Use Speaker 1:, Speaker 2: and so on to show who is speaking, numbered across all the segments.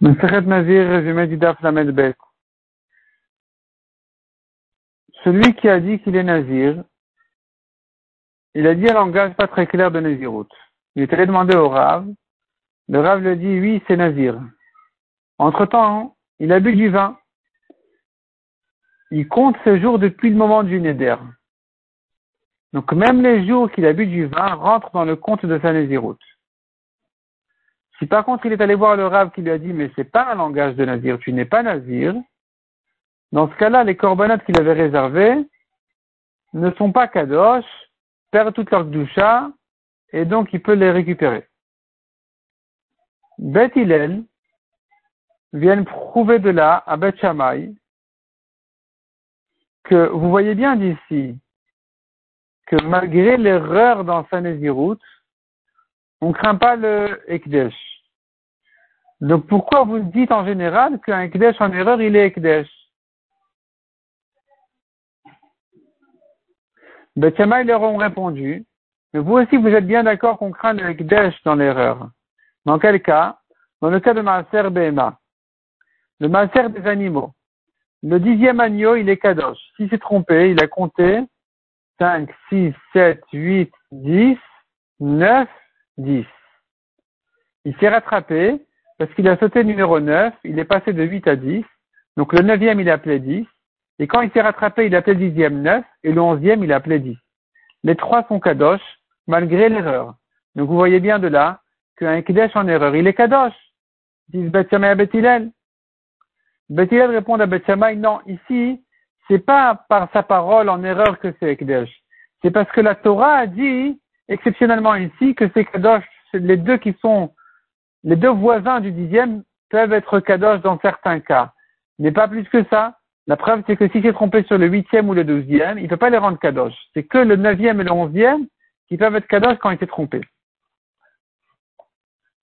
Speaker 1: Nazir, résumé du Daf. Celui qui a dit qu'il est Nazir, il a dit un langage pas très clair de Nazirout. Il est allé demander au Rav. Le Rav lui dit oui, c'est Nazir. Entre-temps, il a bu du vin. Il compte ses jours depuis le moment du Neder. Donc même les jours qu'il a bu du vin rentrent dans le compte de sa Nazirout. Si par contre il est allé voir le Rav qui lui a dit mais c'est pas un langage de Nazir, tu n'es pas Nazir, dans ce cas-là, les corbanotes qu'il avait réservées ne sont pas kadosh, perdent toute leur doucha, et donc il peut les récupérer. Bet Hillel viennent prouver de là à Bet Shammai que vous voyez bien d'ici que malgré l'erreur dans sa on ne craint pas le Ekdesh. Donc pourquoi vous dites en général qu'un Ekdesh en erreur, il est Ekdesh? Bethshamay leur ont répondu, mais vous aussi vous êtes bien d'accord qu'on craint le Ekdesh dans l'erreur. Dans quel cas? Dans le cas de Maaser Behema, le Maaser des animaux. Le dixième agneau, il est Kadosh. S'il s'est trompé, il a compté 5, 6, 7, 8, 10, 9, 10. Il s'est rattrapé parce qu'il a sauté numéro 9, il est passé de 8 à 10. Donc le neuvième, il a appelé 10. Et quand il s'est rattrapé, il a appelé le dixième 9. Et le onzième, il a appelé 10. Les trois sont kadosh, malgré l'erreur. Donc vous voyez bien de là qu'un Kedesh en erreur, il est kadosh. Disent Bethshamay à Bethilel. Bethilel répond à Bethshamay, non, ici, c'est pas par sa parole en erreur que c'est Kedesh. C'est parce que la Torah a dit exceptionnellement ici que c'est Kadosh, les deux qui sont, les deux voisins du dixième peuvent être Kadosh dans certains cas. Mais pas plus que ça. La preuve, c'est que si s'est trompé sur le huitième ou le douzième, il ne peut pas les rendre Kadosh. C'est que le neuvième et le onzième qui peuvent être Kadosh quand il s'est trompé.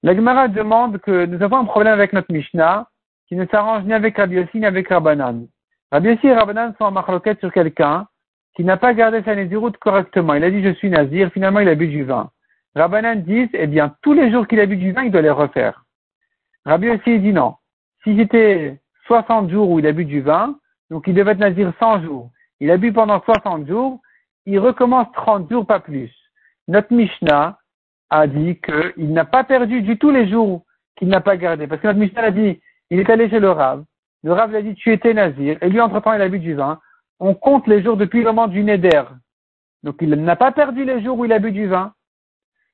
Speaker 1: La Gemara demande que nous avons un problème avec notre Mishnah qui ne s'arrange ni avec Rabbi Yossi ni avec Rabbanan. Rabbi Yossi et Rabbanan sont en marloquette sur quelqu'un qui n'a pas gardé sa Néziroute correctement. Il a dit je suis Nazir, finalement il a bu du vin. Rabbanan dit, eh bien, tous les jours qu'il a bu du vin, il doit les refaire. Rabbi aussi dit non. Si c'était 60 jours où il a bu du vin, donc il devait être Nazir 100 jours. Il a bu pendant 60 jours, il recommence 30 jours, pas plus. Notre Mishnah a dit qu'il n'a pas perdu du tout les jours qu'il n'a pas gardé. Parce que notre Mishnah a dit, il est allé chez le Rav. Le Rav lui a dit, tu étais Nazir. Et lui, entre-temps, il a bu du vin on compte les jours depuis le moment du Neder. Donc il n'a pas perdu les jours où il a bu du vin.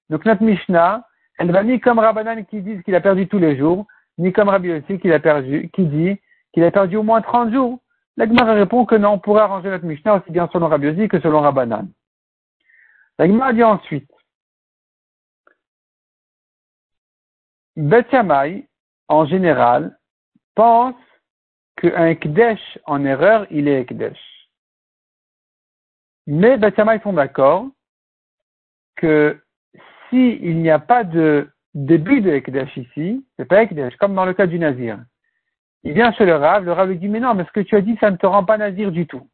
Speaker 1: Donc notre Mishnah, elle va ni comme Rabbanan qui dit qu'il a perdu tous les jours, ni comme Rabbi aussi qui, dit qu'il a perdu au moins 30 jours. L'Agmara répond que non, on pourrait arranger notre Mishnah aussi bien selon Rabbi aussi que selon Rabbanan. L'Agmara dit ensuite, Bet en général, pense qu'un Kdesh en erreur, il est Kdesh. Mais ils sont d'accord que s'il n'y a pas de début de Ekdesh ici, c'est pas Ekdesh, comme dans le cas du Nazir. Il vient chez le Rav, le Rav lui dit, mais non, mais ce que tu as dit, ça ne te rend pas Nazir du tout.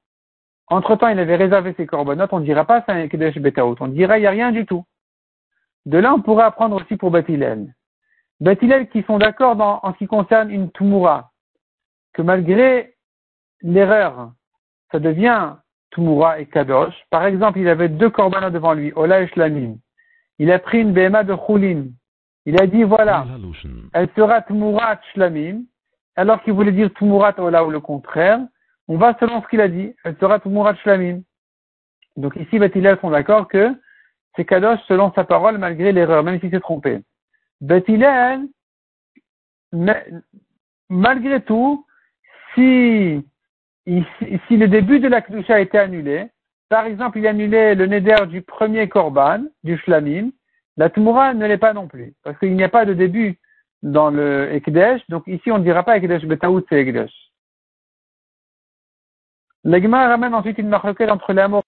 Speaker 1: Entre-temps, il avait réservé ses corbanotes, on ne dira pas c'est un Ekdesh Betaout, on dira il n'y a rien du tout. De là, on pourrait apprendre aussi pour Batilel. Batilel qui sont d'accord en ce qui concerne une Tumura, que malgré l'erreur, ça devient Tumura et Kadosh. Par exemple, il avait deux korbanos devant lui, Ola et Shlamim. Il a pris une BMA de Choulin. Il a dit, voilà, elle sera Tumurat Shlamim, alors qu'il voulait dire Tumurat Ola ou le contraire. On va selon ce qu'il a dit, elle sera Tumurat Shlamim. Donc ici, Bethilel sont d'accord que c'est Kadosh selon sa parole malgré l'erreur, même s'il s'est trompé. Bethilel, malgré tout, si si le début de la Kedusha a été annulé, par exemple, il a annulé le Neder du premier Korban, du Shlamim, la Tmura ne l'est pas non plus, parce qu'il n'y a pas de début dans le Ekdesh, donc ici on ne dira pas Ekdesh Betaout, c'est Ekdesh. L'Egma ramène ensuite une marque entre l'amour